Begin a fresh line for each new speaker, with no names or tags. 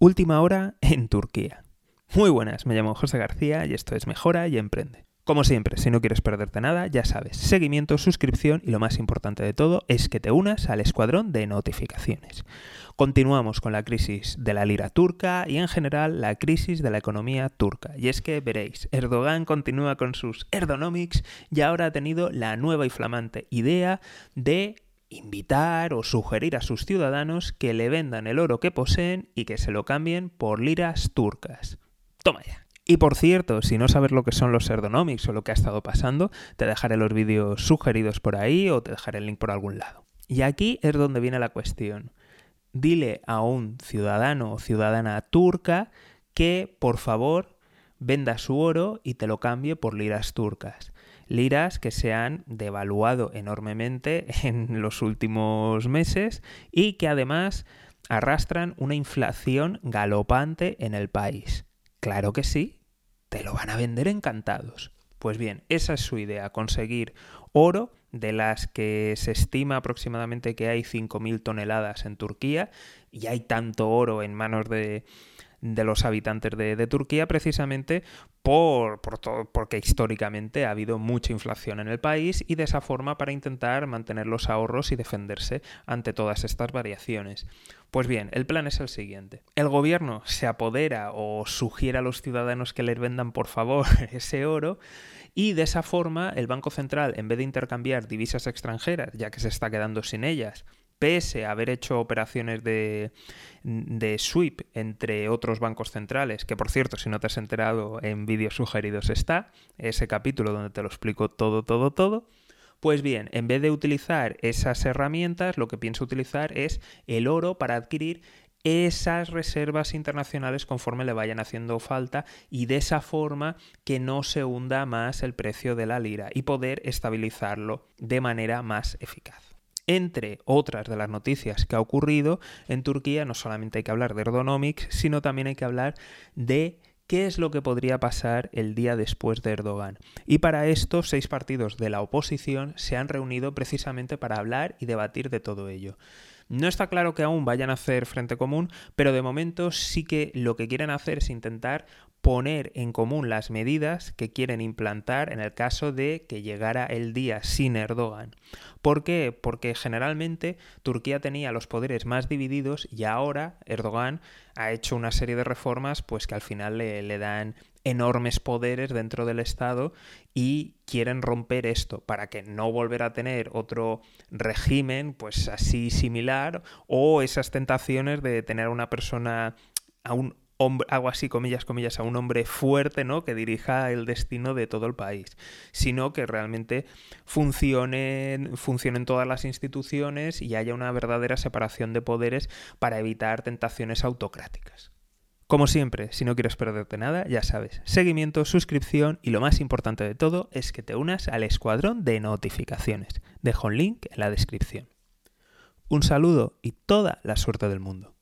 Última hora en Turquía. Muy buenas, me llamo José García y esto es Mejora y Emprende. Como siempre, si no quieres perderte nada, ya sabes, seguimiento, suscripción y lo más importante de todo es que te unas al escuadrón de notificaciones. Continuamos con la crisis de la lira turca y en general la crisis de la economía turca. Y es que veréis, Erdogan continúa con sus Erdonomics y ahora ha tenido la nueva y flamante idea de invitar o sugerir a sus ciudadanos que le vendan el oro que poseen y que se lo cambien por liras turcas. Toma ya. Y por cierto, si no sabes lo que son los Erdonomics o lo que ha estado pasando, te dejaré los vídeos sugeridos por ahí o te dejaré el link por algún lado. Y aquí es donde viene la cuestión. Dile a un ciudadano o ciudadana turca que, por favor, venda su oro y te lo cambie por liras turcas liras que se han devaluado enormemente en los últimos meses y que además arrastran una inflación galopante en el país. Claro que sí, te lo van a vender encantados. Pues bien, esa es su idea, conseguir oro de las que se estima aproximadamente que hay 5.000 toneladas en Turquía y hay tanto oro en manos de, de los habitantes de, Turquía precisamente por, todo, porque históricamente ha habido mucha inflación en el país y de esa forma para intentar mantener los ahorros y defenderse ante todas estas variaciones. Pues bien, el plan es el siguiente. El gobierno se apodera o sugiere a los ciudadanos que les vendan por favor ese oro y de esa forma el Banco Central, en vez de intercambiar divisas extranjeras, ya que se está quedando sin ellas, pese a haber hecho operaciones de, de sweep entre otros bancos centrales, que por cierto, si no te has enterado en vídeos sugeridos está, ese capítulo donde te lo explico todo, todo, todo. Pues bien, en vez de utilizar esas herramientas, lo que pienso utilizar es el oro para adquirir esas reservas internacionales conforme le vayan haciendo falta y de esa forma que no se hunda más el precio de la lira y poder estabilizarlo de manera más eficaz. Entre otras de las noticias que ha ocurrido en Turquía, no solamente hay que hablar de Erdonomics, sino también hay que hablar de qué es lo que podría pasar el día después de Erdogan. Y para esto, seis partidos de la oposición se han reunido precisamente para hablar y debatir de todo ello. No está claro que aún vayan a hacer frente común, pero de momento sí que lo que quieren hacer es intentar poner en común las medidas que quieren implantar en el caso de que llegara el día sin Erdogan. ¿Por qué? Porque generalmente Turquía tenía los poderes más divididos y ahora Erdogan ha hecho una serie de reformas pues que al final le, dan enormes poderes dentro del Estado y quieren romper esto para que no volver a tener otro régimen pues así similar o esas tentaciones de tener a una persona a un algo así, comillas, comillas, a un hombre fuerte, ¿no? Que dirija el destino de todo el país, sino que realmente funcionen, funcionen todas las instituciones y haya una verdadera separación de poderes para evitar tentaciones autocráticas. Como siempre, si no quieres perderte nada, ya sabes, seguimiento, suscripción y lo más importante de todo es que te unas al escuadrón de notificaciones. Dejo un link en la descripción. Un saludo y toda la suerte del mundo.